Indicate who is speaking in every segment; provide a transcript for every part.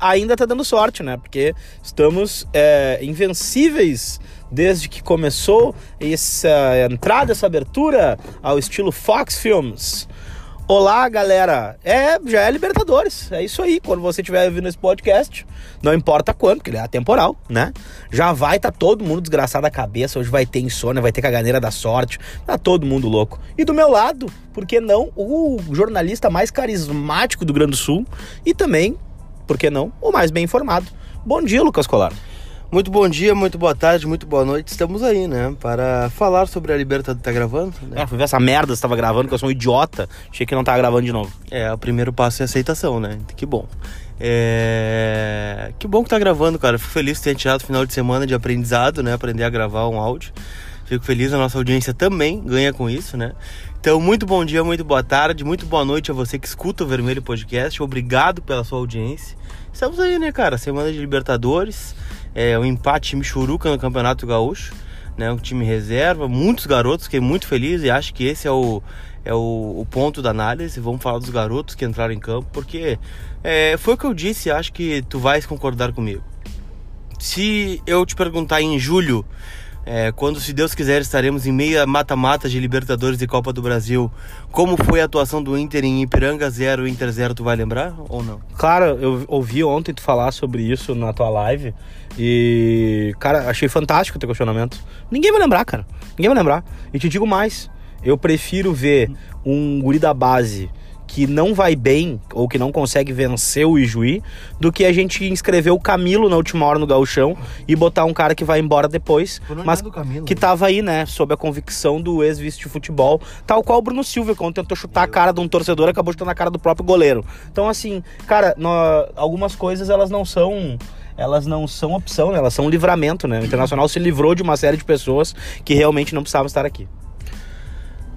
Speaker 1: Ainda tá dando sorte, né? Porque estamos é, invencíveis desde que começou essa entrada, essa abertura ao estilo Fox Films. Olá, galera. É, já é Libertadores. É isso aí. Quando você estiver ouvindo esse podcast, não importa quando, porque ele é atemporal, né? Já vai tá todo mundo desgraçado da cabeça. Hoje vai ter insônia, vai ter caganeira da sorte. Tá todo mundo louco. E do meu lado, por que não, o jornalista mais carismático do Grande Sul e também, por que não, o mais bem informado. Bom dia, Lucas Colar.
Speaker 2: Muito bom dia, muito boa tarde, muito boa noite. Estamos aí, né? Para falar sobre a Libertadores. Tá gravando? Né?
Speaker 1: É, fui ver essa merda se tava gravando, que eu sou um idiota. Achei que não tava gravando de novo.
Speaker 2: É, o primeiro passo é aceitação, né? Que bom. É... Que bom que tá gravando, cara. Fico feliz de ter tirado o final de semana de aprendizado, né? Aprender a gravar um áudio. Fico feliz, a nossa audiência também ganha com isso, né? Então, muito bom dia, muito boa tarde, muito boa noite a você que escuta o Vermelho Podcast. Obrigado pela sua audiência. Estamos aí, né, cara? Semana de Libertadores é, um empate Michuruca no Campeonato Gaúcho, né? Um time reserva, muitos garotos, fiquei muito feliz e acho que esse é o, é o, o ponto da análise. Vamos falar dos garotos que entraram em campo, porque é, foi o que eu disse, acho que tu vais concordar comigo. Se eu te perguntar em julho é, quando, se Deus quiser, estaremos em meia mata-mata de Libertadores e Copa do Brasil. Como foi a atuação do Inter em Ipiranga 0, Inter 0, tu vai lembrar ou não?
Speaker 1: Cara, eu ouvi ontem tu falar sobre isso na tua live e, cara, achei fantástico o teu questionamento. Ninguém vai lembrar, cara. Ninguém vai lembrar. E te digo mais, eu prefiro ver um guri da base que não vai bem ou que não consegue vencer o Ijuí do que a gente inscrever o Camilo na última hora no gauchão e botar um cara que vai embora depois, mas que tava aí, né, sob a convicção do ex-vice de futebol, tal qual o Bruno Silva, quando tentou chutar a cara de um torcedor, acabou chutando a cara do próprio goleiro. Então, assim, cara, algumas coisas elas não são elas não são opção, né? elas são livramento, né? O Internacional se livrou de uma série de pessoas que realmente não precisavam estar aqui.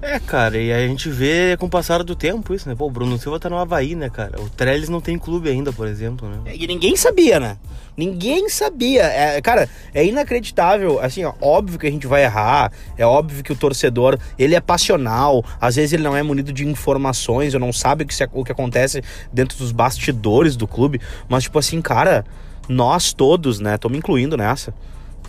Speaker 2: É, cara, e a gente vê com o passar do tempo isso, né? Pô, o Bruno Silva tá no Havaí, né, cara? O Trellis não tem clube ainda, por exemplo, né?
Speaker 1: É, e ninguém sabia, né? Ninguém sabia. É, cara, é inacreditável. Assim, ó, óbvio que a gente vai errar. É óbvio que o torcedor, ele é passional. Às vezes ele não é munido de informações, ou não sabe o que, o que acontece dentro dos bastidores do clube. Mas, tipo assim, cara, nós todos, né? Tô me incluindo nessa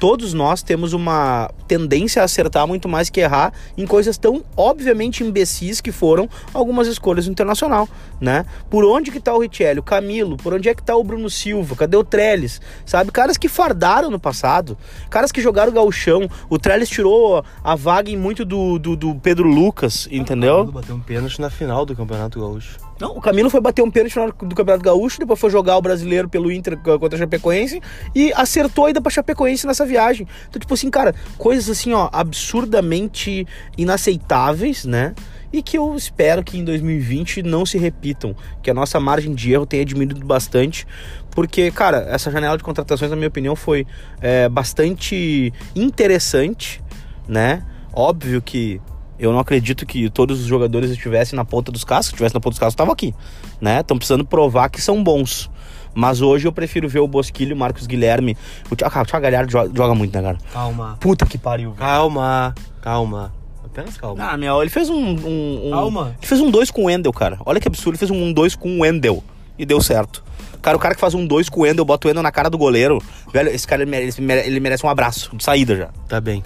Speaker 1: todos nós temos uma tendência a acertar muito mais que errar em coisas tão obviamente imbecis que foram algumas escolhas do Internacional, né? Por onde que tá o Richelli, o Camilo, por onde é que tá o Bruno Silva, cadê o Trellis, sabe? Caras que fardaram no passado, caras que jogaram gauchão, o Trellis tirou a vaga em muito do, do, do Pedro Lucas, entendeu?
Speaker 2: Bateu um pênalti na final do Campeonato Gaúcho.
Speaker 1: Não, o Camilo foi bater um pênalti do Campeonato Gaúcho, depois foi jogar o brasileiro pelo Inter contra a Chapecoense e acertou a ida pra Chapecoense nessa viagem. Então, tipo assim, cara, coisas assim, ó, absurdamente inaceitáveis, né? E que eu espero que em 2020 não se repitam, que a nossa margem de erro tenha diminuído bastante, porque, cara, essa janela de contratações, na minha opinião, foi é, bastante interessante, né? Óbvio que eu não acredito que todos os jogadores estivessem na ponta dos cascos. Se estivesse na ponta dos cascos, estavam aqui, né? Estão precisando provar que são bons. Mas hoje eu prefiro ver o Bosquilho, o Marcos Guilherme. O Thiago, o Thiago Galhardo joga, joga, muito, né, cara?
Speaker 2: Calma.
Speaker 1: Puta que pariu.
Speaker 2: Calma, calma. Apenas calma.
Speaker 1: Ah, meu, ele fez um. um, um
Speaker 2: calma.
Speaker 1: Ele fez um 2 com o Wendel, cara. Olha que absurdo. Ele fez um 2 com o Wendel. E deu certo. Cara, o cara que faz um 2 com o Wendel, bota o Wendel na cara do goleiro. Velho, esse cara ele merece, ele merece um abraço de saída já.
Speaker 2: Tá bem.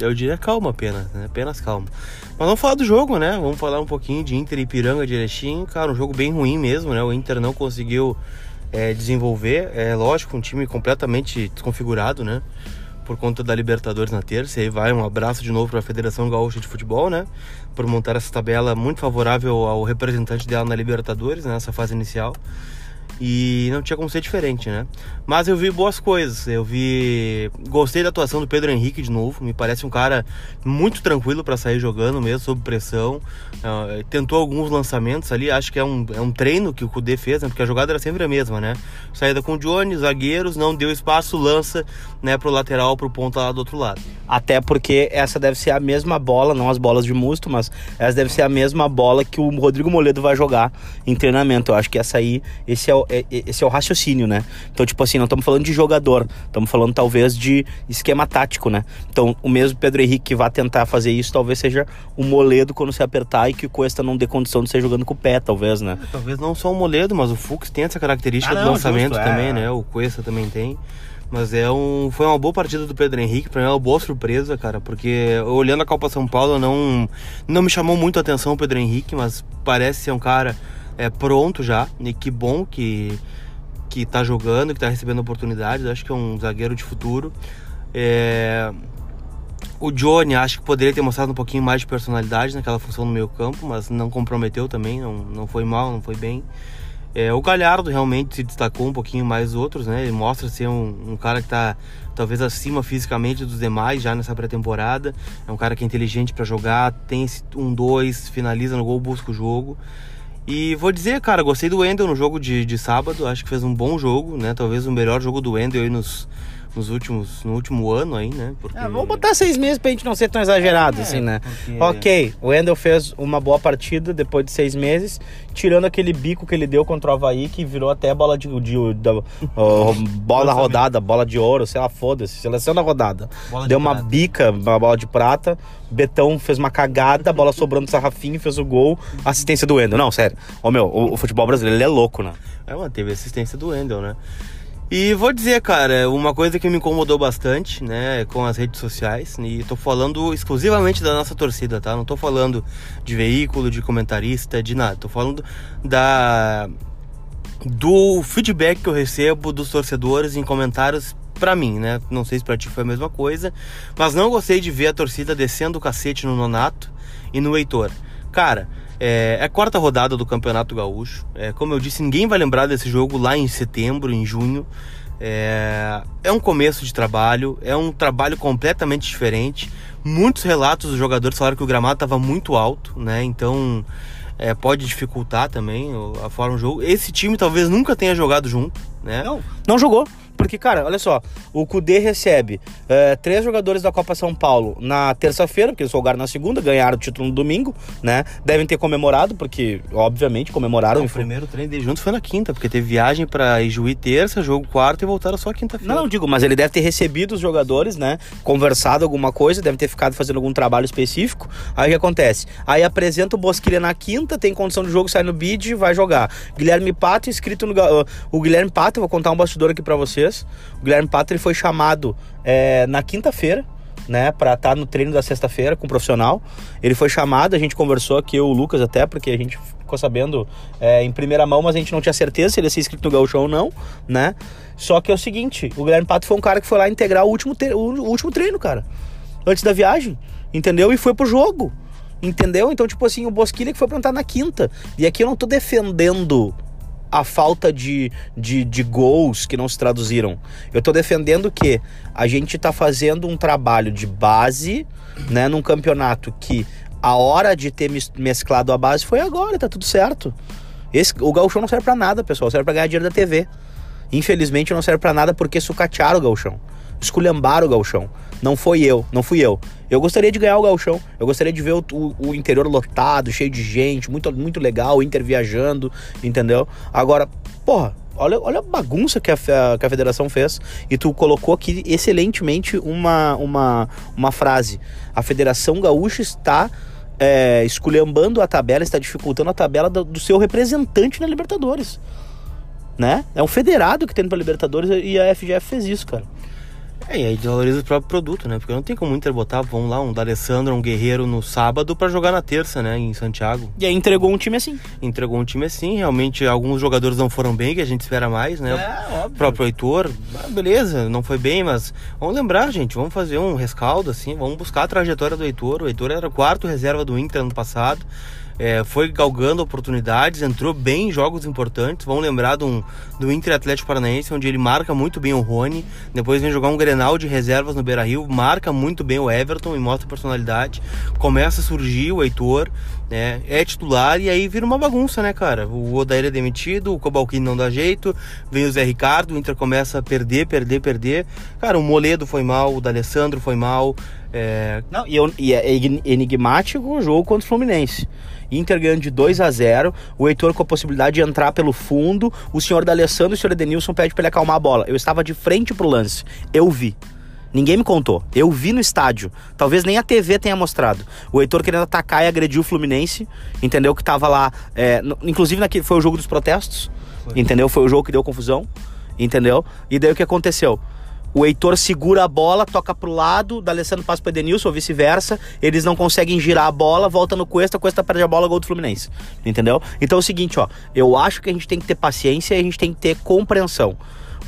Speaker 2: Eu diria calma apenas, né? Apenas calma. Mas vamos falar do jogo, né? Vamos falar um pouquinho de Inter e Piranga Erechim. Cara, um jogo bem ruim mesmo, né? O Inter não conseguiu é, desenvolver. É lógico, um time completamente desconfigurado, né? Por conta da Libertadores na terça. E aí vai um abraço de novo para a Federação Gaúcha de Futebol, né? Por montar essa tabela muito favorável ao representante dela na Libertadores, nessa né? fase inicial e não tinha como ser diferente, né? Mas eu vi boas coisas, eu vi. Gostei da atuação do Pedro Henrique de novo, me parece um cara muito tranquilo para sair jogando mesmo, sob pressão. Uh, tentou alguns lançamentos ali, acho que é um, é um treino que o Kudê fez, né? Porque a jogada era sempre a mesma, né? Saída com o Johnny, zagueiros, não deu espaço, lança, né, pro lateral, pro ponto lá do outro lado.
Speaker 1: Até porque essa deve ser a mesma bola, não as bolas de musto, mas essa deve ser a mesma bola que o Rodrigo Moledo vai jogar em treinamento. Eu acho que essa aí, esse é o é, é, esse é o raciocínio, né? Então, tipo assim, não estamos falando de jogador, estamos falando talvez de esquema tático, né? Então, o mesmo Pedro Henrique que vai tentar fazer isso, talvez seja o Moledo quando se apertar e que o Cuesta não dê condição de ser jogando com o pé, talvez, né?
Speaker 2: Talvez não só o Moledo, mas o Fux tem essa característica ah, não, do lançamento justo, também, é. né? O Cuesta também tem. Mas é um, foi uma boa partida do Pedro Henrique, para mim é uma boa surpresa, cara, porque olhando a Copa São Paulo não, não me chamou muito a atenção o Pedro Henrique, mas parece ser um cara é, pronto já, e que bom que, que tá jogando, que tá recebendo oportunidades, acho que é um zagueiro de futuro. É, o Johnny acho que poderia ter mostrado um pouquinho mais de personalidade naquela função no meio campo, mas não comprometeu também, não, não foi mal, não foi bem. É, o Galhardo realmente se destacou um pouquinho mais outros, né? Ele mostra ser um, um cara que está talvez acima fisicamente dos demais já nessa pré-temporada. É um cara que é inteligente para jogar, tem esse um dois, finaliza no gol, busca o jogo. E vou dizer, cara, gostei do Wendel no jogo de, de sábado, acho que fez um bom jogo, né? Talvez o melhor jogo do Wendel aí nos, nos últimos, no último ano aí, né?
Speaker 1: Porque... É, vamos botar seis meses pra gente não ser tão exagerado, é, assim, né? Porque... Ok, o Wendel fez uma boa partida depois de seis meses, tirando aquele bico que ele deu contra o Havaí, que virou até bola de, de, de, de uh, bola rodada, bola de ouro, sei lá, foda-se, seleção da rodada. Bola deu uma prata. bica, uma bola de prata, Betão fez uma cagada, a bola sobrando do Sarrafinho, fez o gol, assistência do Wendel. Não, sério. Ô meu, o, o futebol brasileiro é louco, né?
Speaker 2: É, mano, teve assistência do Wendel, né? E vou dizer, cara, uma coisa que me incomodou bastante, né, com as redes sociais, e tô falando exclusivamente da nossa torcida, tá? Não tô falando de veículo, de comentarista, de nada. Tô falando da do feedback que eu recebo dos torcedores em comentários para mim, né? Não sei se pra ti foi a mesma coisa, mas não gostei de ver a torcida descendo o cacete no Nonato e no Heitor. Cara, é, é, a quarta rodada do Campeonato Gaúcho. É, como eu disse, ninguém vai lembrar desse jogo lá em setembro, em junho. É, é um começo de trabalho, é um trabalho completamente diferente. Muitos relatos dos jogadores falaram que o gramado estava muito alto, né? Então é, pode dificultar também a forma do jogo. Esse time talvez nunca tenha jogado junto, né?
Speaker 1: Não, não jogou. Porque, cara, olha só, o Cudê recebe é, três jogadores da Copa São Paulo na terça-feira, porque eles jogaram na segunda, ganharam o título no domingo, né? Devem ter comemorado, porque, obviamente, comemoraram.
Speaker 2: Não, o primeiro treino deles juntos foi na quinta, porque teve viagem para Ijuí terça, jogo quarta e voltaram só quinta-feira.
Speaker 1: Não, digo, mas ele deve ter recebido os jogadores, né? Conversado alguma coisa, deve ter ficado fazendo algum trabalho específico. Aí o que acontece? Aí apresenta o Bosquilha na quinta, tem condição de jogo, sai no bid vai jogar. Guilherme Pato, inscrito no. O Guilherme Pato, vou contar um bastidor aqui para vocês O Guilherme Pato ele foi chamado é, na quinta-feira, né, para estar tá no treino da sexta-feira com o profissional. Ele foi chamado, a gente conversou aqui, eu, o Lucas até, porque a gente ficou sabendo é, em primeira mão, mas a gente não tinha certeza se ele ia ser inscrito no Gaúcho ou não, né? Só que é o seguinte, o Guilherme Pato foi um cara que foi lá integrar o último, o último treino, cara. Antes da viagem, entendeu? E foi pro jogo. Entendeu? Então, tipo assim, o Bosquilha que foi plantar na quinta. E aqui eu não tô defendendo a falta de, de, de gols que não se traduziram. Eu estou defendendo que a gente está fazendo um trabalho de base, né, num campeonato que a hora de ter mesclado a base foi agora, tá tudo certo. Esse, o gauchão não serve para nada, pessoal, serve para ganhar dinheiro da TV. Infelizmente não serve para nada porque sucatearam o gauchão. Esculhambaram o gauchão. Não foi eu, não fui eu. Eu gostaria de ganhar o galchão. Eu gostaria de ver o, o, o, interior lotado, cheio de gente, muito, muito legal, o Inter viajando, entendeu? Agora, porra, olha, olha a bagunça que a, que a federação fez. E tu colocou aqui excelentemente uma, uma, uma frase. A Federação Gaúcha está é, esculhambando a tabela, está dificultando a tabela do, do seu representante na Libertadores. Né? É um federado que tem para Libertadores e a FGF fez isso, cara.
Speaker 2: É, e aí desvaloriza o próprio produto, né? Porque não tem como o Inter botar, vamos lá, um D'Alessandro, um Guerreiro no sábado para jogar na terça, né? Em Santiago.
Speaker 1: E aí entregou um time assim.
Speaker 2: Entregou um time assim, realmente alguns jogadores não foram bem, que a gente espera mais, né? É, óbvio. O próprio Heitor, ah, beleza, não foi bem, mas vamos lembrar, gente, vamos fazer um rescaldo, assim, vamos buscar a trajetória do Heitor. O Heitor era o quarto reserva do Inter ano passado é, foi galgando oportunidades, entrou bem em jogos importantes. Vamos lembrar do, do Inter Atlético Paranaense, onde ele marca muito bem o Rony. Depois vem jogar um Grenal de reservas no Beira Rio, marca muito bem o Everton e mostra personalidade. Começa a surgir o Heitor, né? É titular e aí vira uma bagunça, né, cara? O Odair é demitido, o Cobalquini não dá jeito, vem o Zé Ricardo, o Inter começa a perder, perder, perder. Cara, o Moledo foi mal, o D'Alessandro foi mal. É,
Speaker 1: Não, e, eu- e é eni- enigmático o jogo contra o Fluminense. Inter ganhando de 2 a 0 o Heitor com a possibilidade de entrar pelo fundo, o senhor D'Alessandro e o senhor Edenilson pede pra ele acalmar a bola. Eu estava de frente pro lance, eu vi. Ninguém me contou. Eu vi no estádio. Talvez nem a TV tenha mostrado. O Heitor querendo atacar e agredir o Fluminense. Entendeu? Que tava lá. é, inclusive, naquele, foi o jogo dos protestos. Entendeu? Foi o jogo que deu confusão. Entendeu? E daí o que aconteceu? O Heitor segura a bola, toca pro lado, D'Alessandro passa pro Edenilson, ou vice-versa. Eles não conseguem girar a bola, volta no Cuesta, Cuesta perde a bola, gol do Fluminense. Entendeu? Então é o seguinte, ó. Eu acho que a gente tem que ter paciência e a gente tem que ter compreensão.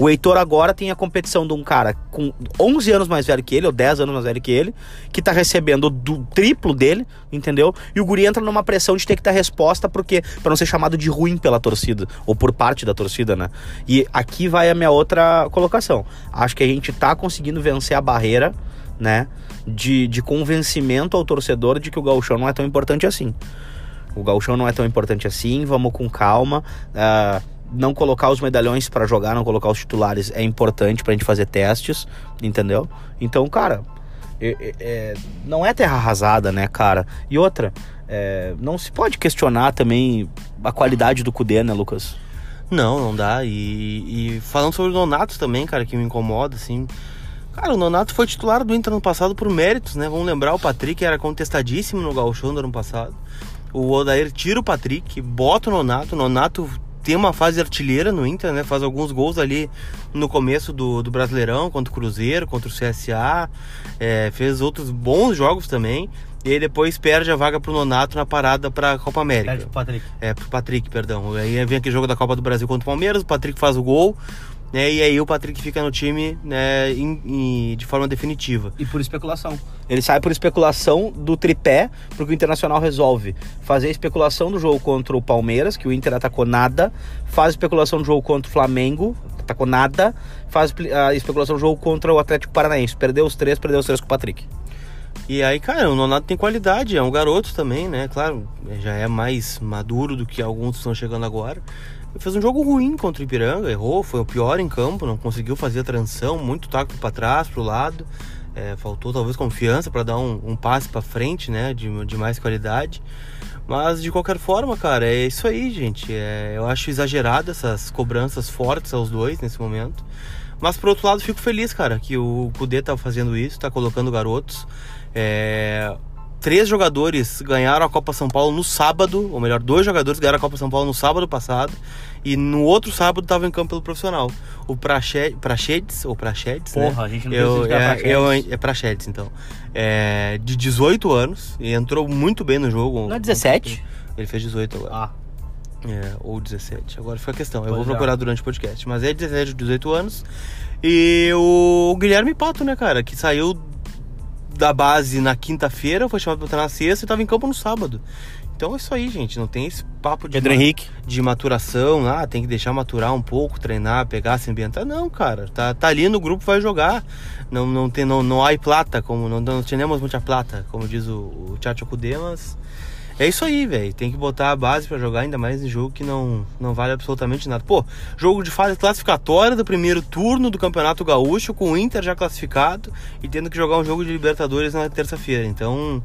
Speaker 1: O Heitor agora tem a competição de um cara com 11 anos mais velho que ele, ou 10 anos mais velho que ele, que tá recebendo do triplo dele, entendeu? E o Guri entra numa pressão de ter que dar resposta, porque para não ser chamado de ruim pela torcida, ou por parte da torcida, né? E aqui vai a minha outra colocação. Acho que a gente tá conseguindo vencer a barreira, né? De, de convencimento ao torcedor de que o gauchão não é tão importante assim. O gauchão não é tão importante assim, vamos com calma. ah, não colocar os medalhões pra jogar, não colocar os titulares é importante pra gente fazer testes, entendeu? Então, cara, é- é- não é terra arrasada, né, cara? E outra, é, não se pode questionar também a qualidade do Cudê, né, Lucas?
Speaker 2: Não, não dá. E, e falando sobre o Nonato também, cara, que me incomoda, assim. Cara, o Nonato foi titular do Inter no passado por méritos, né? Vamos lembrar, o Patrick era contestadíssimo no Gauchão do ano passado. O Odair tira o Patrick, bota o Nonato. O Nonato tem uma fase artilheira no Inter, né? Faz alguns gols ali no começo do, do Brasileirão, contra o Cruzeiro, contra o CSA. É, fez outros bons jogos também. E aí depois perde a vaga pro Nonato na parada pra Copa América.
Speaker 1: Patrick.
Speaker 2: É, pro Patrick, perdão. Aí vem aquele jogo da Copa do Brasil contra o Palmeiras, o Patrick faz o gol, né? E aí o Patrick fica no time né, em- em- de forma definitiva.
Speaker 1: E por especulação. Ele sai por especulação do tripé, porque o Internacional resolve fazer a especulação do jogo contra o Palmeiras, que o Inter atacou nada, faz a especulação do jogo contra o Flamengo, atacou nada, faz a especulação do jogo contra o Atlético Paranaense. Perdeu os três, perdeu os três com o Patrick.
Speaker 2: E aí, cara, o Nonato tem qualidade, é um garoto também, né? Claro, já é mais maduro do que alguns que estão chegando agora. Fez um jogo ruim contra o Ipiranga, errou, foi o pior em campo, não conseguiu fazer a transição, muito taco para trás, pro lado. É, faltou talvez confiança para dar um, um passe para frente, né? De, de mais qualidade. Mas de qualquer forma, cara, é isso aí, gente. É, eu acho exagerado essas cobranças fortes aos dois nesse momento. Mas por outro lado, fico feliz, cara, que o Kudê tá fazendo isso, tá colocando garotos. É, Três jogadores ganharam a Copa São Paulo no sábado, ou melhor, dois jogadores ganharam a Copa São Paulo no sábado passado. E no outro sábado tava em campo pelo profissional. O Prache- Prachedes, ou Prachedes, né?
Speaker 1: Porra, a gente não
Speaker 2: eu, é,
Speaker 1: Prachedes.
Speaker 2: eu, é Prachedes, então. É, de 18 anos, e entrou muito bem no jogo.
Speaker 1: Não é 17?
Speaker 2: Ele fez 18 agora.
Speaker 1: Ah,
Speaker 2: É, ou 17. Agora fica a questão. Eu
Speaker 1: Pois
Speaker 2: vou
Speaker 1: é.
Speaker 2: procurar durante o podcast. Mas é 17 ou 18 anos. E o Guilherme Pato, né, cara? Que saiu da base na quinta-feira, foi chamado pra treinar na sexta e tava em campo no sábado. Então é isso aí, gente. Não tem esse papo de,
Speaker 1: Pedro Henrique.
Speaker 2: de maturação. Ah, tem que deixar maturar um pouco, treinar, pegar, se ambientar. Não, cara. Tá, tá ali no grupo, vai jogar. Não, não, tem, não, não há plata, como não, não temos muita plata, como diz o, o Tchatcho Kudê, mas é isso aí, velho. Tem que botar a base pra jogar, ainda mais em jogo que não, não vale absolutamente nada. Pô, jogo de fase classificatória do primeiro turno do Campeonato Gaúcho, com o Inter já classificado e tendo que jogar um jogo de Libertadores na terça-feira. Então,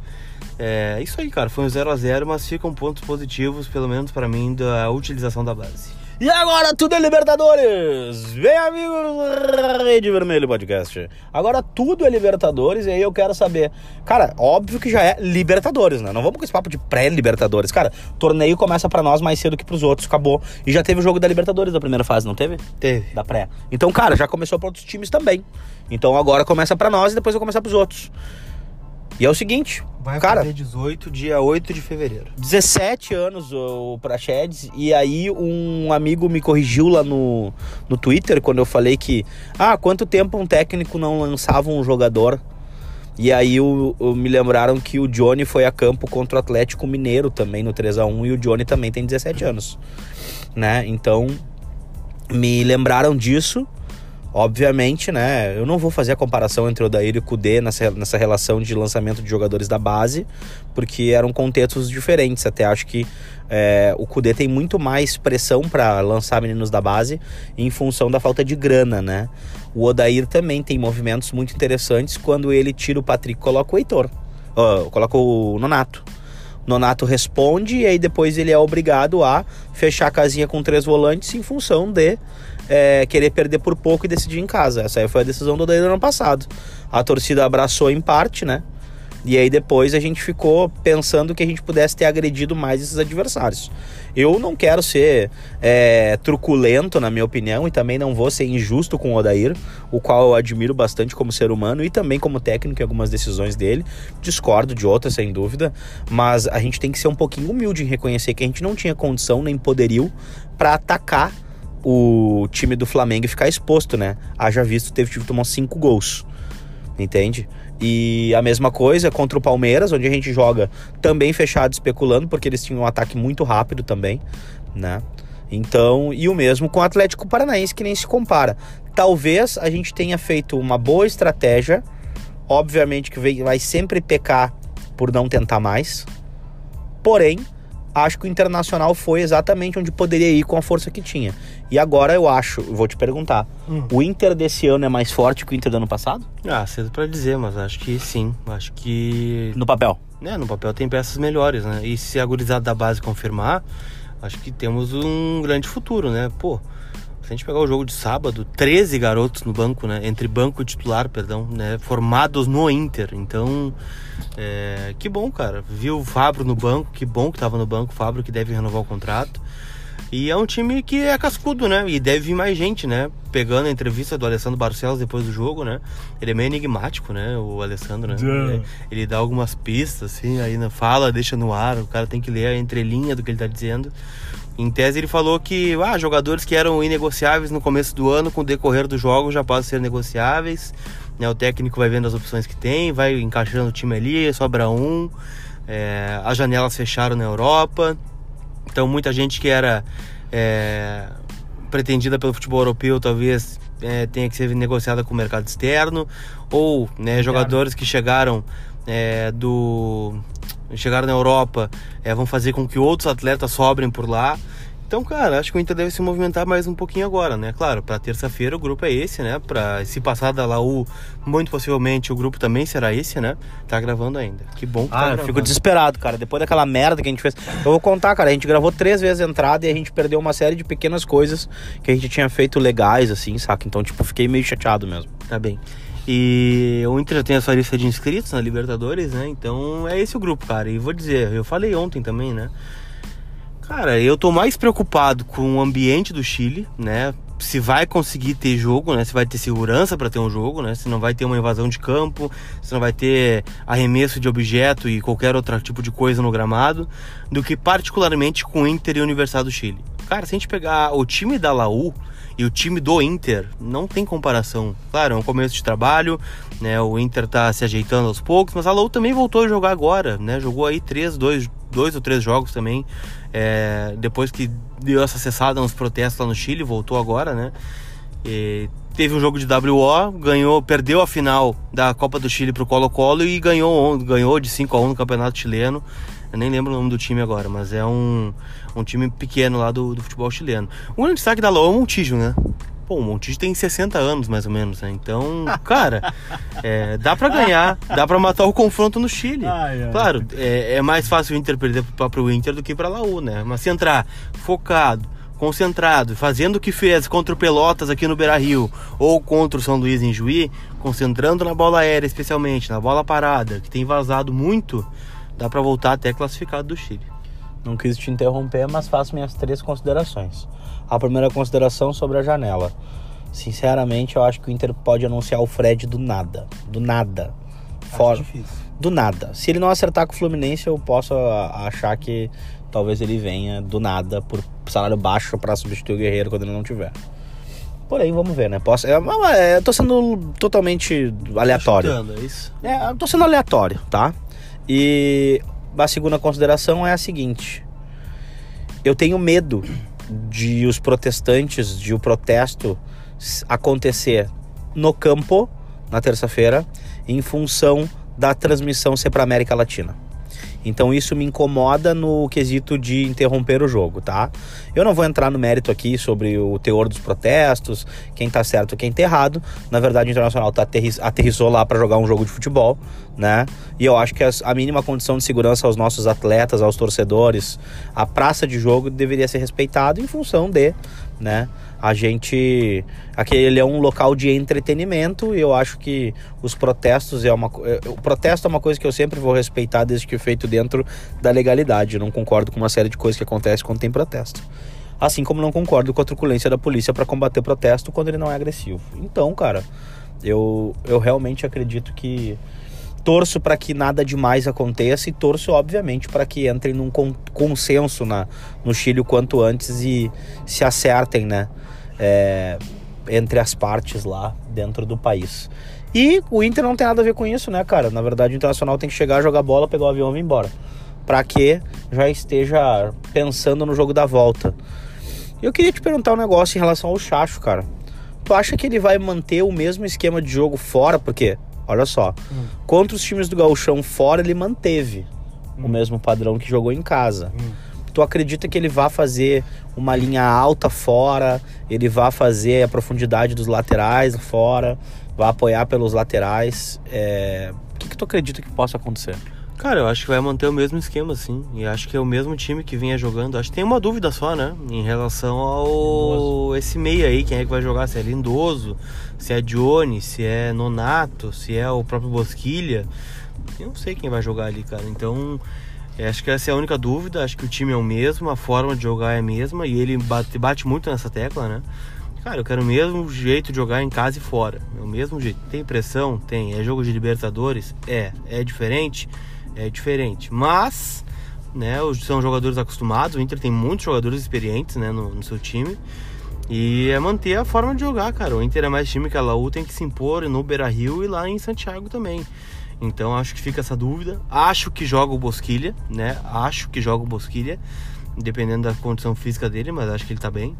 Speaker 2: é isso aí, cara. Foi um 0 a 0 mas ficam pontos positivos, pelo menos pra mim, da utilização da base.
Speaker 1: E agora tudo é Libertadores! Vem, amigos Rede Vermelho Podcast. Agora tudo é Libertadores e aí eu quero saber. Cara, óbvio que já é Libertadores, né? Não vamos com esse papo de pré-Libertadores. Cara, torneio começa pra nós mais cedo que pros outros, acabou. E já teve o jogo da Libertadores da primeira fase, não teve?
Speaker 2: Teve.
Speaker 1: Da pré. Então, cara, já começou pra outros times também. Então agora começa pra nós e depois vai começar pros outros. E é o seguinte,
Speaker 2: Vai
Speaker 1: cara,
Speaker 2: fazer 18, dia 8 de fevereiro.
Speaker 1: 17 anos o Prachedes, e aí um amigo me corrigiu lá no, no Twitter quando eu falei que, ah, quanto tempo um técnico não lançava um jogador? E aí o, o- me lembraram que o Johnny foi a campo contra o Atlético Mineiro também no 3 a 1 e o Johnny também tem 17 anos, né? Então me lembraram disso. Obviamente, né? Eu não vou fazer a comparação entre o Odair e o Kudê nessa, nessa relação de lançamento de jogadores da base, porque eram contextos diferentes. Até acho que é, o Kudê tem muito mais pressão para lançar meninos da base em função da falta de grana, né? O Odair também tem movimentos muito interessantes quando ele tira o Patrick coloca o Heitor. Uh, coloca o Nonato. Nonato responde e aí depois ele é obrigado a fechar a casinha com três volantes em função de é, querer perder por pouco e decidir em casa. Essa aí foi a decisão do Odair no ano passado. A torcida abraçou em parte, né? E aí depois a gente ficou pensando que a gente pudesse ter agredido mais esses adversários. Eu não quero ser é, truculento, na minha opinião, e também não vou ser injusto com o Odair, o qual eu admiro bastante como ser humano e também como técnico em algumas decisões dele. Discordo de outras, sem dúvida, mas a gente tem que ser um pouquinho humilde em reconhecer que a gente não tinha condição nem poderio para atacar o time do Flamengo ficar exposto, né? Haja visto, teve que tomar cinco gols, entende? E a mesma coisa contra o Palmeiras, onde a gente joga também fechado especulando, porque eles tinham um ataque muito rápido também, né? Então, e o mesmo com o Atlético Paranaense, que nem se compara. Talvez a gente tenha feito uma boa estratégia, obviamente que vai sempre pecar por não tentar mais, porém, acho que o Internacional foi exatamente onde poderia ir com a força que tinha. E agora eu acho, vou te perguntar, hum. o Inter desse ano é mais forte que o Inter do ano passado?
Speaker 2: Ah, cedo para dizer, mas acho que sim. Acho que.
Speaker 1: No papel?
Speaker 2: É, no papel tem peças melhores, né? E se a gurizada da base confirmar, acho que temos um grande futuro, né? Pô, se a gente pegar o jogo de sábado, 13 garotos no banco, né? Entre banco e titular, perdão, né? Formados no Inter. Então, é, que bom, cara. Viu o Fabro no banco, que bom que tava no banco, o Fabro que deve renovar o contrato. E é um time que é cascudo, né? E deve vir mais gente, né? Pegando a entrevista do Alessandro Barcelos depois do jogo, né? Ele é meio enigmático, né? O Alessandro, né? Ele, ele, dá algumas pistas, assim, aí fala, deixa no ar, o cara tem que ler a entrelinha do que ele tá dizendo. Em tese, ele falou que ah, jogadores que eram inegociáveis no começo do ano, com o decorrer do jogo, já podem ser negociáveis. Né? O técnico vai vendo as opções que tem, vai encaixando o time ali, sobra um. É, as janelas fecharam na Europa. Então, muita gente que era é, pretendida pelo futebol europeu talvez é, tenha que ser negociada com o mercado externo. Ou né, jogadores que chegaram é, do chegaram na Europa é, vão fazer com que outros atletas sobrem por lá. Então, cara, acho que o Inter deve se movimentar mais um pouquinho agora, né? Claro, para terça-feira o grupo é esse, né? Para se passar da Laú, muito possivelmente o grupo também será esse, né? Tá gravando ainda. Que bom que tá
Speaker 1: ah,
Speaker 2: tá
Speaker 1: eu fico desesperado, cara. Depois daquela merda que a gente fez. Eu vou contar, cara. A gente gravou três vezes a entrada e a gente perdeu uma série de pequenas coisas que a gente tinha feito legais, assim, saca? Então, tipo, fiquei meio chateado mesmo.
Speaker 2: Tá bem. E o Inter já tem a sua lista de inscritos na Libertadores, né? Então é esse o grupo, cara. E vou dizer, eu falei ontem também, né? Cara, eu tô mais preocupado com o ambiente do Chile, né? Se vai conseguir ter jogo, né? Se vai ter segurança para ter um jogo, né? Se não vai ter uma invasão de campo, se não vai ter arremesso de objeto e qualquer outro tipo de coisa no gramado, do que particularmente com o Inter e a Universidade do Chile. Cara, se a gente pegar o time da Laú, e o time do Inter não tem comparação. Claro, é um começo de trabalho, né? O Inter tá se ajeitando aos poucos, mas a Laú também voltou a jogar agora, né? Jogou aí três, dois, dois ou três jogos também. É, depois que deu essa cessada nos protestos lá no Chile, voltou agora, né? E teve um jogo de WO, ganhou, perdeu a final da Copa do Chile pro Colo-Colo e ganhou, ganhou de 5 a 1 no Campeonato Chileno. Eu nem lembro o nome do time agora, mas é um, um time pequeno lá do, do futebol chileno. O grande destaque da LoA é o Montijo, né? Pô, o Montijo tem 60 anos, mais ou menos, né? Então, cara, é, dá para ganhar, dá para matar o confronto no Chile. Ai, ai. Claro, é, é, mais fácil o Inter perder pro próprio Inter do que pra Laú, né? Mas se entrar focado, concentrado, fazendo o que fez contra o Pelotas aqui no Beira-Rio ou contra o São Luís em Juí, concentrando na bola aérea especialmente, na bola parada, que tem vazado muito, dá para voltar até classificado do Chile.
Speaker 1: Não quis te interromper, mas faço minhas três considerações. A primeira consideração sobre a janela. Sinceramente, eu acho que o Inter pode anunciar o Fred do nada. Do nada. Fora. Do nada. Se ele não acertar com o Fluminense, eu posso achar que talvez ele venha do nada por salário baixo para substituir o Guerreiro quando ele não tiver. Porém, vamos ver, né? Posso, é, é, tô sendo totalmente aleatório. Tá chutando, é isso? É, tô sendo aleatório, tá? E a segunda consideração é a seguinte: eu tenho medo de os protestantes, de o protesto acontecer no campo na terça-feira, em função da transmissão ser para América Latina. Então isso me incomoda no quesito de interromper o jogo, tá? Eu não vou entrar no mérito aqui sobre o teor dos protestos, quem tá certo quem tá errado. Na verdade, o Internacional tá aterrissou lá para jogar um jogo de futebol, né? E eu acho que as, a mínima condição de segurança aos nossos atletas, aos torcedores, a praça de jogo deveria ser respeitada em função de, né? A gente. Aquele é um local de entretenimento e eu acho que os protestos é uma. é, O protesto é uma coisa que eu sempre vou respeitar desde que feito dentro da legalidade. Eu não concordo com uma série de coisas que acontecem quando tem protesto. Assim como não concordo com a truculência da polícia para combater protesto quando ele não é agressivo. Então, cara, eu, eu realmente acredito que torço para que nada demais aconteça e torço, obviamente, para que entrem num con- consenso na, no Chile o quanto antes e se acertem, né? é, entre as partes lá dentro do país. E o Inter não tem nada a ver com isso, né, cara? Na verdade, o Internacional tem que chegar, jogar bola, pegar o avião e vir embora. Pra que já esteja pensando no jogo da volta. Eu queria te perguntar um negócio em relação ao Chacho, cara. Tu acha que ele vai manter o mesmo esquema de jogo fora? Porque, olha só, contra os times do Gauchão fora, ele manteve o mesmo padrão que jogou em casa. Tu acredita que ele vai fazer uma linha alta fora, ele vai fazer a profundidade dos laterais fora, vai apoiar pelos laterais? É, O que, que tu acredita que possa acontecer?
Speaker 2: Cara, eu acho que vai manter o mesmo esquema, sim. E acho que é o mesmo time que vinha jogando. Acho que tem uma dúvida só, né? Em relação ao esse meio aí, quem é que vai jogar, se é Lindoso, se é Dione, se é Nonato, se é o próprio Bosquilha. Eu não sei quem vai jogar ali, cara. Então, acho que essa é a única dúvida. Acho que o time é o mesmo, a forma de jogar é a mesma. E ele bate, bate muito nessa tecla, né? Cara, eu quero o mesmo jeito de jogar em casa e fora. É o mesmo jeito. Tem pressão? Tem. É jogo de Libertadores? É. É diferente? É diferente. Mas, né, são jogadores acostumados. O Inter tem muitos jogadores experientes, né, no, no seu time. E é manter a forma de jogar, cara. O Inter é mais time que a Laú tem que se impor no Beira Rio e lá em Santiago também. Então acho que fica essa dúvida. Acho que joga o Bosquilha, né? Acho que joga o Bosquilha, dependendo da condição física dele, mas acho que ele tá bem.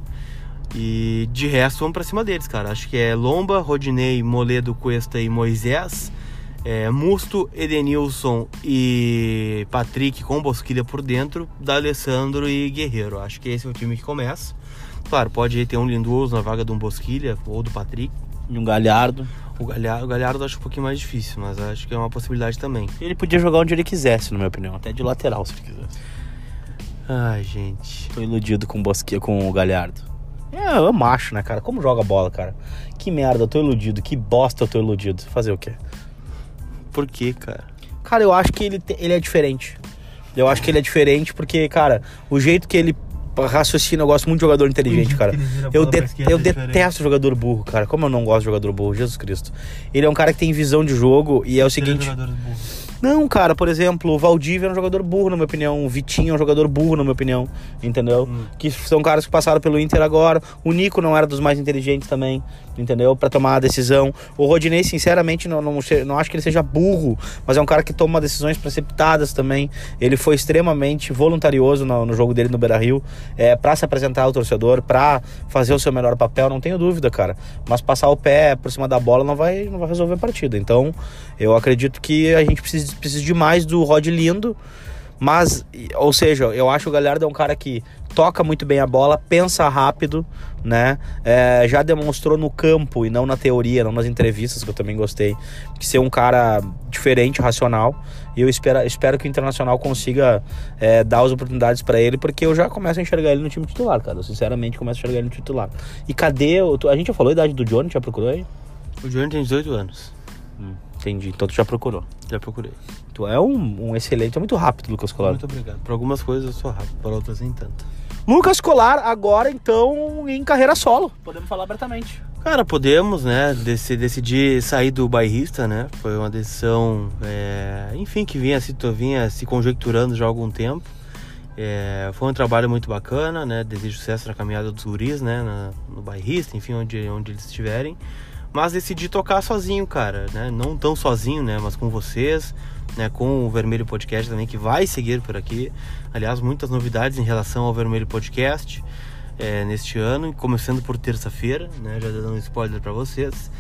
Speaker 2: E de resto, vamos pra cima deles, cara. Acho que é Lomba, Rodinei, Moledo, Cuesta e Moisés. É, Musto, Edenilson e Patrick com Bosquilha por dentro, D'Alessandro e Guerreiro. Acho que esse é o time que começa. Claro, pode ter um Lindoso na vaga de um Bosquilha ou do Patrick.
Speaker 1: E um Galhardo.
Speaker 2: O Galhardo, o Galhardo acho um pouquinho mais difícil, mas acho que é uma possibilidade também.
Speaker 1: Ele podia jogar onde ele quisesse, na minha opinião. Até de lateral, se ele quisesse.
Speaker 2: Ai, gente.
Speaker 1: Tô iludido com o, Bosque, com o Galhardo. É, eu macho, né, cara? Como joga bola, cara? Que merda, eu tô iludido. Que bosta eu tô iludido. Fazer o quê?
Speaker 2: Por que, cara?
Speaker 1: Cara, eu acho que ele, te- ele é diferente. Eu acho que ele é diferente porque, cara, o jeito que ele raciocina, eu gosto muito de jogador inteligente, cara. Eu, de- eu detesto jogador burro, cara. Como eu não gosto de jogador burro, Jesus Cristo. Ele é um cara que tem visão de jogo e é o seguinte. Não, cara, por exemplo, o Valdívia é um jogador burro, na minha opinião. O Vitinho é um jogador burro, na minha opinião. Entendeu?
Speaker 2: Hum.
Speaker 1: Que são caras que passaram pelo Inter agora. O Nico não era dos mais inteligentes também, entendeu? Pra tomar a decisão. O Rodinei, sinceramente, não, não, não acho que ele seja burro, mas é um cara que toma decisões precipitadas também. Ele foi extremamente voluntarioso no, no jogo dele no Beira Rio, é, pra se apresentar ao torcedor, pra fazer o seu melhor papel, não tenho dúvida, cara. Mas passar o pé por cima da bola não vai, não vai resolver a partida. Então, eu acredito que a gente precisa, precisa de mais do Rod Lindo. Mas, ou seja, eu acho que o Galhardo é um cara que toca muito bem a bola, pensa rápido, né? É, já demonstrou no campo e não na teoria, não nas entrevistas, que eu também gostei, que ser um cara diferente, racional. E eu espero, espero que o Internacional consiga é, dar as oportunidades para ele, porque eu já começo a enxergar ele no time titular, cara. Eu sinceramente começo a enxergar ele no titular. E cadê? o- A gente já falou a idade do Johnny, já procurou aí?
Speaker 2: O Johnny tem 18 anos.
Speaker 1: Entendi, então tu já procurou.
Speaker 2: Já procurei.
Speaker 1: Tu é um, um excelente, é muito rápido, Lucas Colar.
Speaker 2: Muito obrigado. Por algumas coisas eu sou rápido, para outras nem tanto.
Speaker 1: Lucas Colar agora então em carreira solo. Podemos falar abertamente.
Speaker 2: Cara, podemos, né, dec- decidir sair do bairrista, né? Foi uma decisão, é, enfim, que vinha se, vinha se conjecturando já há algum tempo. É, foi um trabalho muito bacana, né? Desejo sucesso na caminhada dos guris, né? na- no bairrista, enfim, onde, onde eles estiverem. Mas decidi tocar sozinho, cara, né? Não tão sozinho, né? Mas com vocês, né? Com o Vermelho Podcast também, que vai seguir por aqui. Aliás, muitas novidades em relação ao Vermelho Podcast é, neste ano, começando por terça-feira, né? Já dando um spoiler para vocês.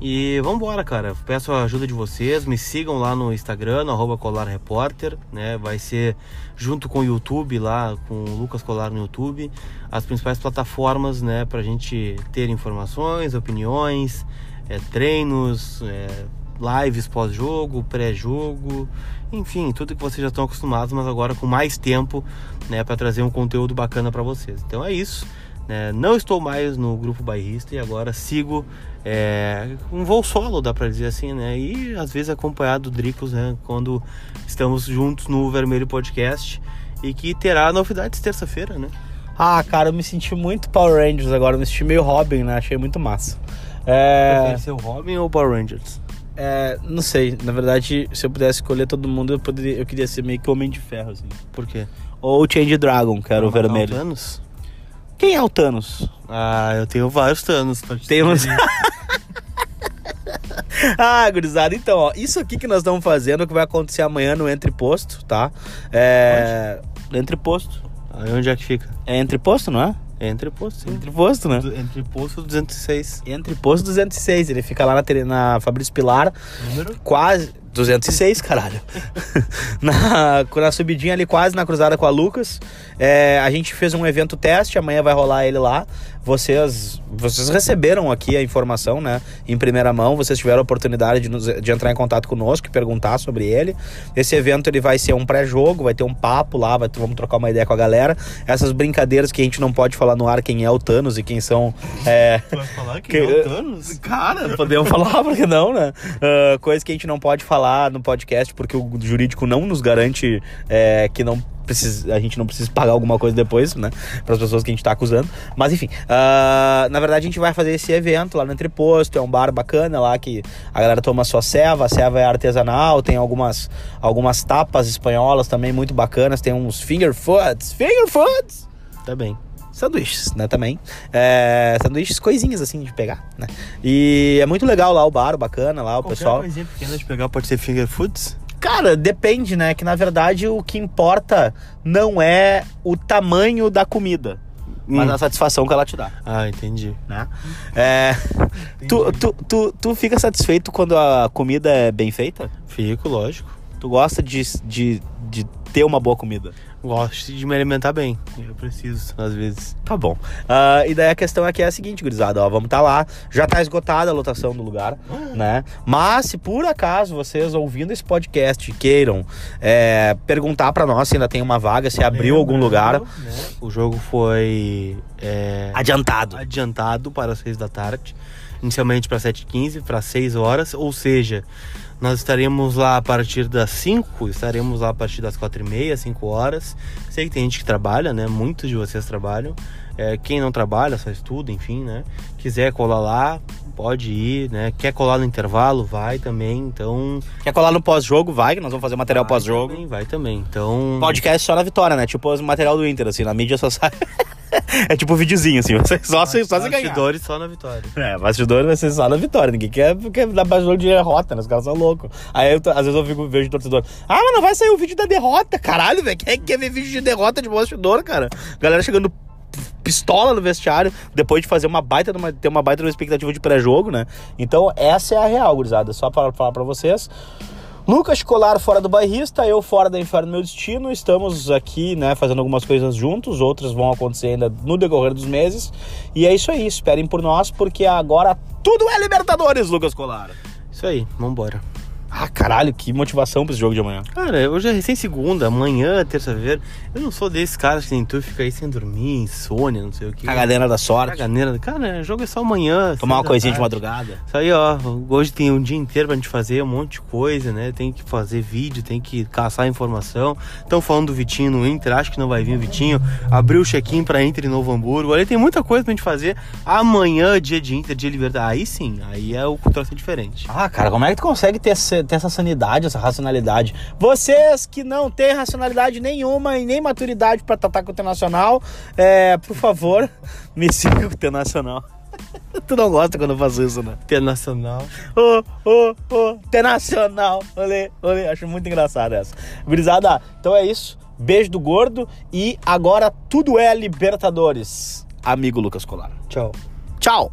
Speaker 2: E vambora, cara. Peço a ajuda de vocês. Me sigam lá no Instagram, no arroba Colar Repórter, né? Vai ser junto com o YouTube lá, com o Lucas Colar no YouTube, as principais plataformas, né? Pra gente ter informações, opiniões, é, treinos, é, lives pós-jogo, pré-jogo, enfim, tudo que vocês já estão acostumados, mas agora com mais tempo, né? Pra trazer um conteúdo bacana para vocês. Então é isso. Né? Não estou mais no grupo bairrista e agora sigo é, um voo solo, dá para dizer assim, né? E às vezes acompanhado do Dricos, né? Quando estamos juntos no Vermelho Podcast e que terá novidades terça-feira, né?
Speaker 1: Ah, cara, eu me senti muito Power Rangers agora, eu me senti meio Robin, né? Achei muito massa. É...
Speaker 2: Prefere ser o Robin ou o Power Rangers?
Speaker 1: É, não sei, na verdade, se eu pudesse escolher todo mundo, eu, poderia, eu queria ser meio que Homem de Ferro, assim.
Speaker 2: Por quê?
Speaker 1: Ou Change Dragon, que era o vermelho.
Speaker 2: Thanos?
Speaker 1: Quem é o Thanos?
Speaker 2: Ah, eu tenho vários Thanos. pra te
Speaker 1: Temos. ah, gurizada, então, ó, isso aqui que nós estamos fazendo, que vai acontecer amanhã no Entre Posto, tá? É. Entre Posto.
Speaker 2: Aí onde é que fica?
Speaker 1: É Entre Posto, não é?
Speaker 2: É entre posto, sim.
Speaker 1: Entre Posto, né?
Speaker 2: Du- Entre posto 206.
Speaker 1: Entre Posto 206, ele fica lá na, na Fabrício Pilar,
Speaker 2: Número?
Speaker 1: quase. 206, caralho. na, na subidinha ali, quase na cruzada com a Lucas. É, a gente fez um evento teste, amanhã vai rolar ele lá. Vocês, vocês receberam aqui a informação, né? Em primeira mão, vocês tiveram a oportunidade de, nos- de entrar em contato conosco e perguntar sobre ele. Esse evento ele vai ser um pré-jogo, vai ter um papo lá, vai, vamos trocar uma ideia com a galera. Essas brincadeiras que a gente não pode falar no ar quem é o Thanos e quem são. É,
Speaker 2: vai falar que,
Speaker 1: Que-
Speaker 2: é o Thanos?
Speaker 1: Cara, podemos falar, porque não, né? Ah, coisa que a gente não pode falar no podcast, porque o jurídico não nos garante é, que não precisa, a gente não precisa pagar alguma coisa depois, né? Para as pessoas que a gente tá acusando. Mas enfim, ah, na verdade a gente vai fazer esse evento lá no Entreposto, é um bar bacana lá que a galera toma sua ceva, a ceva é artesanal, tem algumas, algumas tapas espanholas também muito bacanas, tem uns finger foods, finger foods!
Speaker 2: Tá bem.
Speaker 1: Sanduíches, né, também. É, sanduíches, coisinhas assim de pegar, né? E é muito legal lá o bar, bacana lá, o
Speaker 2: Qualquer
Speaker 1: pessoal.
Speaker 2: coisinha pequena de pegar pode ser finger foods?
Speaker 1: Cara, depende, né? Que na verdade o que importa não é o tamanho da comida, mas
Speaker 2: Hum.
Speaker 1: a satisfação que ela te dá,
Speaker 2: Ah, entendi.
Speaker 1: né? É, tu, tu, tu, tu fica satisfeito quando a comida é bem feita?
Speaker 2: Fico, lógico.
Speaker 1: Tu gosta de, de, de ter uma boa comida?
Speaker 2: Gosto de me alimentar bem. Eu preciso, às vezes.
Speaker 1: Tá bom. Ah, e daí a questão aqui é a seguinte, gurizada, ó, vamos estar lá. Já tá esgotada a lotação do lugar, né? Mas se por acaso vocês ouvindo esse podcast queiram é, perguntar pra nós se ainda tem uma vaga, se abriu algum lugar
Speaker 2: Né? O jogo foi é,
Speaker 1: adiantado.
Speaker 2: adiantado para as 6 da tarde. Inicialmente para 7h15, para 6 horas. Ou seja, nós estaremos lá a partir das 5, estaremos lá a partir das 4h30, 5 horas. Sei que tem gente que trabalha, né? Muitos de vocês trabalham. É, quem não trabalha, só estuda, enfim, né? Quiser colar lá, pode ir, né? Quer colar no intervalo, vai também. Então.
Speaker 1: Quer colar no pós-jogo? Vai, que nós vamos fazer material pós-jogo.
Speaker 2: Vai também. Então.
Speaker 1: Podcast só na vitória, né? Tipo o material do Inter, assim, na mídia só sai. é tipo videozinho, assim, você- só, se- só se ganhar.
Speaker 2: Bastidores só na vitória.
Speaker 1: É, bastidor vai ser só na vitória. Ninguém quer, quer dar bastidor de derrota, né? Os caras são loucos. Aí eu, às vezes eu fico, vejo torcedor. Ah, mas não vai sair o vídeo da derrota. Caralho, velho. Quem é que quer ver vídeo de derrota de bastidor, cara? Galera chegando pistola no vestiário, depois de fazer uma baita, uma- ter uma baita uma expectativa de pré-jogo, né? Então, essa é a real, gurizada. Só para falar pra vocês. Lucas Colar fora do bairrista, eu fora da Inferno Meu Destino. Estamos aqui, né, fazendo algumas coisas juntos, outras vão acontecer ainda no decorrer dos meses. E é isso aí, esperem por nós, porque agora tudo é Libertadores, Lucas Colar.
Speaker 2: Isso aí, vambora.
Speaker 1: Ah, caralho, que motivação pra esse jogo de amanhã.
Speaker 2: Cara, hoje é recém segunda, amanhã, terça-feira. Eu não sou desses caras que nem tu fica aí sem dormir, insônia, não sei o que.
Speaker 1: Cagadeira da sorte.
Speaker 2: Caganeira. Cara, o jogo é só amanhã.
Speaker 1: Tomar uma coisinha de
Speaker 2: tarde.
Speaker 1: madrugada.
Speaker 2: Isso aí, ó. Hoje tem um dia inteiro pra gente fazer um monte de coisa, né? Tem que fazer vídeo, tem que caçar informação. Estão falando do Vitinho no Inter, acho que não vai vir o Vitinho. Abriu o check-in pra Inter em Novo Hamburgo. Ali tem muita coisa pra gente fazer. Amanhã, dia de Inter, dia de Libertad. Aí sim, aí é o troço diferente.
Speaker 1: Ah, cara, como é que tu consegue ter, esse- ter essa sanidade, essa racionalidade? Vocês que não têm racionalidade nenhuma e nem maturidade pra tratar com o Internacional, é, por favor, me siga com o Internacional. tu não gosta quando eu faço isso, né?
Speaker 2: Internacional.
Speaker 1: Ô, ô, ô, Internacional. Olê, olê. Acho muito engraçado essa. Gurizada, então é isso. Beijo do gordo e agora tudo é Libertadores. Amigo Lucas Colar.
Speaker 2: Tchau.
Speaker 1: Tchau.